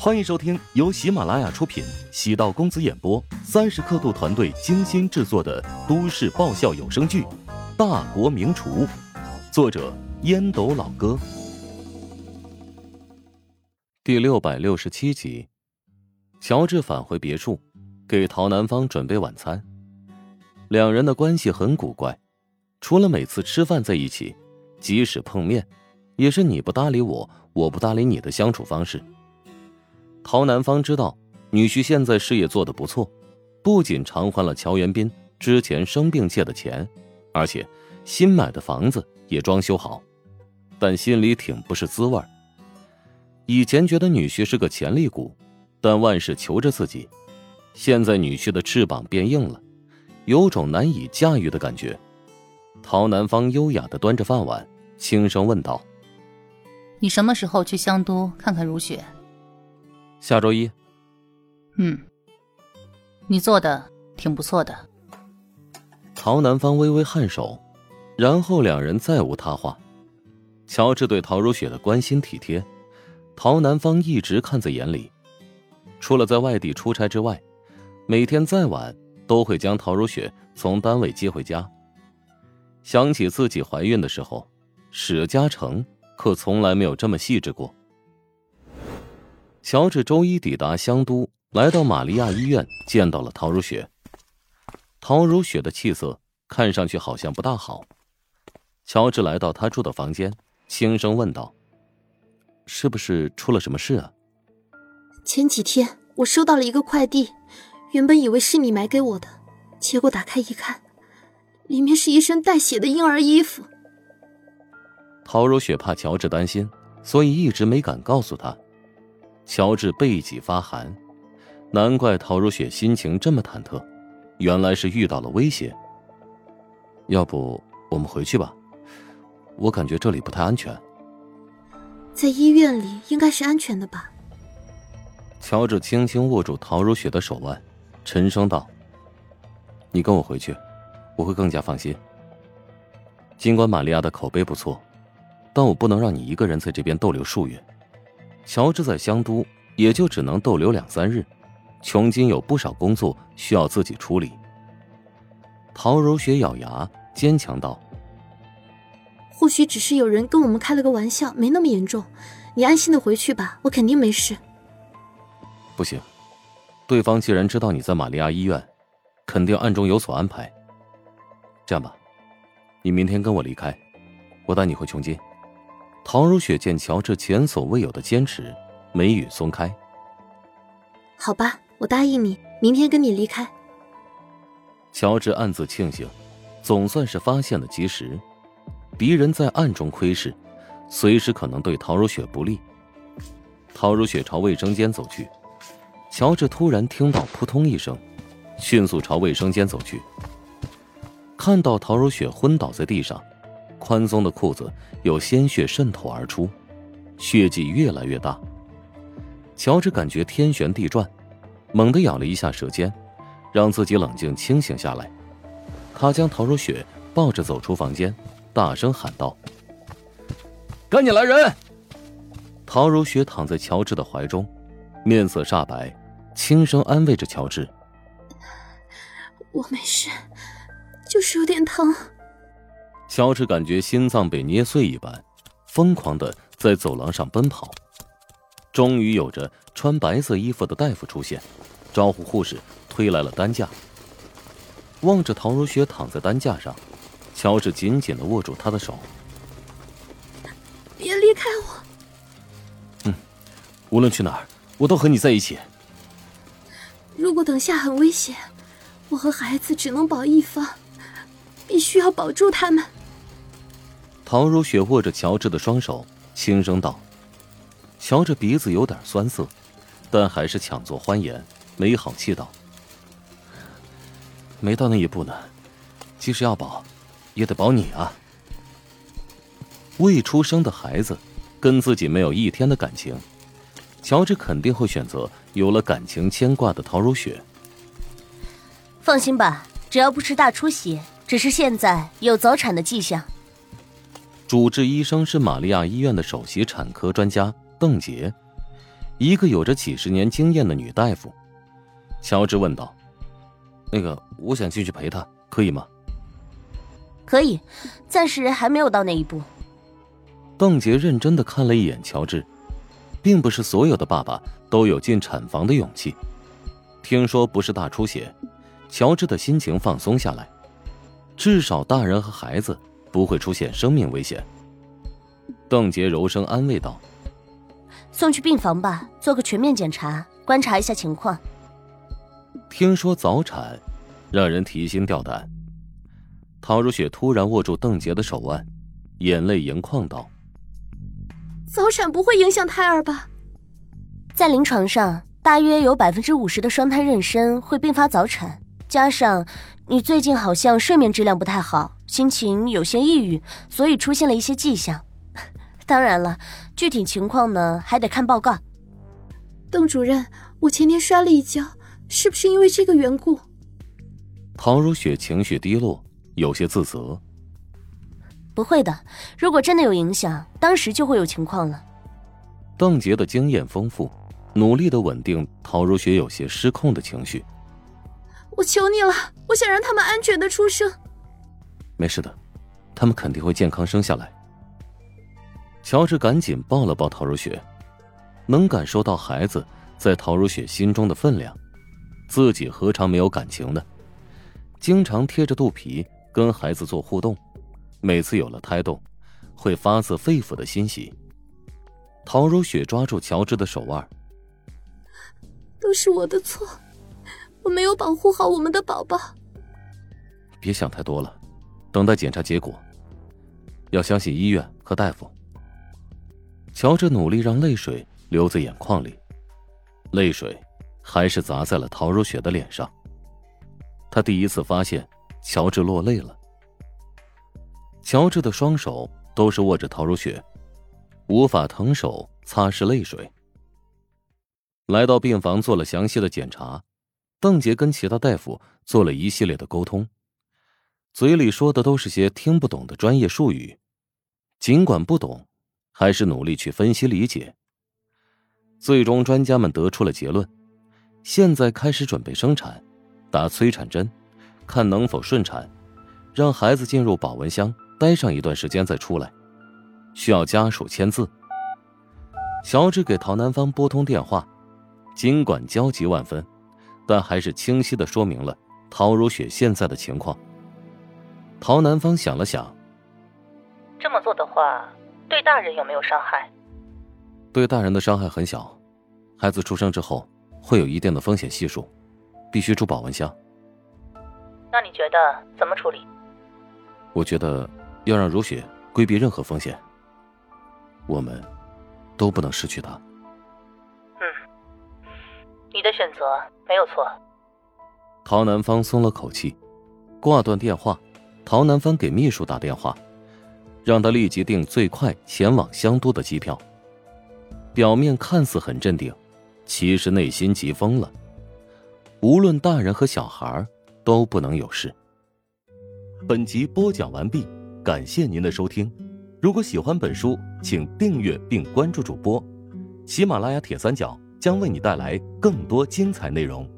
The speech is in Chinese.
欢迎收听由喜马拉雅出品、喜道公子演播、三十刻度团队精心制作的都市爆笑有声剧《大国名厨》，作者烟斗老哥，第六百六十七集。乔治返回别墅，给陶南方准备晚餐。两人的关系很古怪，除了每次吃饭在一起，即使碰面，也是你不搭理我，我不搭理你的相处方式。陶南方知道女婿现在事业做得不错，不仅偿还了乔元斌之前生病借的钱，而且新买的房子也装修好，但心里挺不是滋味以前觉得女婿是个潜力股，但万事求着自己，现在女婿的翅膀变硬了，有种难以驾驭的感觉。陶南方优雅的端着饭碗，轻声问道：“你什么时候去香都看看如雪？”下周一。嗯，你做的挺不错的。陶南方微微颔首，然后两人再无他话。乔治对陶如雪的关心体贴，陶南方一直看在眼里。除了在外地出差之外，每天再晚都会将陶如雪从单位接回家。想起自己怀孕的时候，史嘉诚可从来没有这么细致过。乔治周一抵达香都，来到玛利亚医院，见到了陶如雪。陶如雪的气色看上去好像不大好。乔治来到她住的房间，轻声问道：“是不是出了什么事啊？”前几天我收到了一个快递，原本以为是你买给我的，结果打开一看，里面是一身带血的婴儿衣服。陶如雪怕乔治担心，所以一直没敢告诉他。乔治背脊发寒，难怪陶如雪心情这么忐忑，原来是遇到了威胁。要不我们回去吧，我感觉这里不太安全。在医院里应该是安全的吧？乔治轻轻握住陶如雪的手腕，沉声道：“你跟我回去，我会更加放心。尽管玛利亚的口碑不错，但我不能让你一个人在这边逗留数月。”乔治在香都也就只能逗留两三日，琼金有不少工作需要自己处理。陶如雪咬牙坚强道：“或许只是有人跟我们开了个玩笑，没那么严重。你安心的回去吧，我肯定没事。”不行，对方既然知道你在玛利亚医院，肯定暗中有所安排。这样吧，你明天跟我离开，我带你回琼金。陶如雪见乔治前所未有的坚持，眉宇松开。好吧，我答应你，明天跟你离开。乔治暗自庆幸，总算是发现了及时。敌人在暗中窥视，随时可能对陶如雪不利。陶如雪朝卫生间走去，乔治突然听到扑通一声，迅速朝卫生间走去，看到陶如雪昏倒在地上。宽松的裤子有鲜血渗透而出，血迹越来越大。乔治感觉天旋地转，猛地咬了一下舌尖，让自己冷静清醒下来。他将陶如雪抱着走出房间，大声喊道：“赶紧来人！”陶如雪躺在乔治的怀中，面色煞白，轻声安慰着乔治：“我没事，就是有点疼。”乔治感觉心脏被捏碎一般，疯狂的在走廊上奔跑。终于有着穿白色衣服的大夫出现，招呼护士推来了担架。望着陶如雪躺在担架上，乔治紧紧的握住她的手：“别离开我。”“嗯，无论去哪儿，我都和你在一起。”“如果等下很危险，我和孩子只能保一方，必须要保住他们。”陶如雪握着乔治的双手，轻声道：“乔治鼻子有点酸涩，但还是强作欢颜，没好气道：‘没到那一步呢，即使要保，也得保你啊。’未出生的孩子，跟自己没有一天的感情，乔治肯定会选择有了感情牵挂的陶如雪。放心吧，只要不是大出血，只是现在有早产的迹象。”主治医生是玛利亚医院的首席产科专家邓杰，一个有着几十年经验的女大夫。乔治问道：“那个，我想进去陪她，可以吗？”“可以，暂时还没有到那一步。”邓杰认真的看了一眼乔治，并不是所有的爸爸都有进产房的勇气。听说不是大出血，乔治的心情放松下来，至少大人和孩子不会出现生命危险。邓杰柔声安慰道：“送去病房吧，做个全面检查，观察一下情况。”听说早产，让人提心吊胆。陶如雪突然握住邓杰的手腕，眼泪盈眶道：“早产不会影响胎儿吧？在临床上，大约有百分之五十的双胎妊娠会并发早产，加上你最近好像睡眠质量不太好，心情有些抑郁，所以出现了一些迹象。当然了，具体情况呢还得看报告。邓主任，我前天摔了一跤。是不是因为这个缘故？陶如雪情绪低落，有些自责。不会的，如果真的有影响，当时就会有情况了。邓杰的经验丰富，努力的稳定陶如雪有些失控的情绪。我求你了，我想让他们安全的出生。没事的，他们肯定会健康生下来。乔治赶紧抱了抱陶如雪，能感受到孩子在陶如雪心中的分量。自己何尝没有感情呢？经常贴着肚皮跟孩子做互动，每次有了胎动，会发自肺腑的欣喜。陶如雪抓住乔治的手腕，都是我的错，我没有保护好我们的宝宝。别想太多了，等待检查结果，要相信医院和大夫。乔治努力让泪水流在眼眶里，泪水。还是砸在了陶如雪的脸上。他第一次发现乔治落泪了。乔治的双手都是握着陶如雪，无法腾手擦拭泪水。来到病房做了详细的检查，邓杰跟其他大夫做了一系列的沟通，嘴里说的都是些听不懂的专业术语，尽管不懂，还是努力去分析理解。最终，专家们得出了结论。现在开始准备生产，打催产针，看能否顺产，让孩子进入保温箱待上一段时间再出来，需要家属签字。乔治给陶南方拨通电话，尽管焦急万分，但还是清晰的说明了陶如雪现在的情况。陶南方想了想，这么做的话，对大人有没有伤害？对大人的伤害很小，孩子出生之后。会有一定的风险系数，必须住保温箱。那你觉得怎么处理？我觉得要让如雪规避任何风险。我们都不能失去她。嗯，你的选择没有错。陶南方松了口气，挂断电话。陶南方给秘书打电话，让他立即订最快前往香都的机票。表面看似很镇定。其实内心急疯了，无论大人和小孩都不能有事。本集播讲完毕，感谢您的收听。如果喜欢本书，请订阅并关注主播。喜马拉雅铁三角将为你带来更多精彩内容。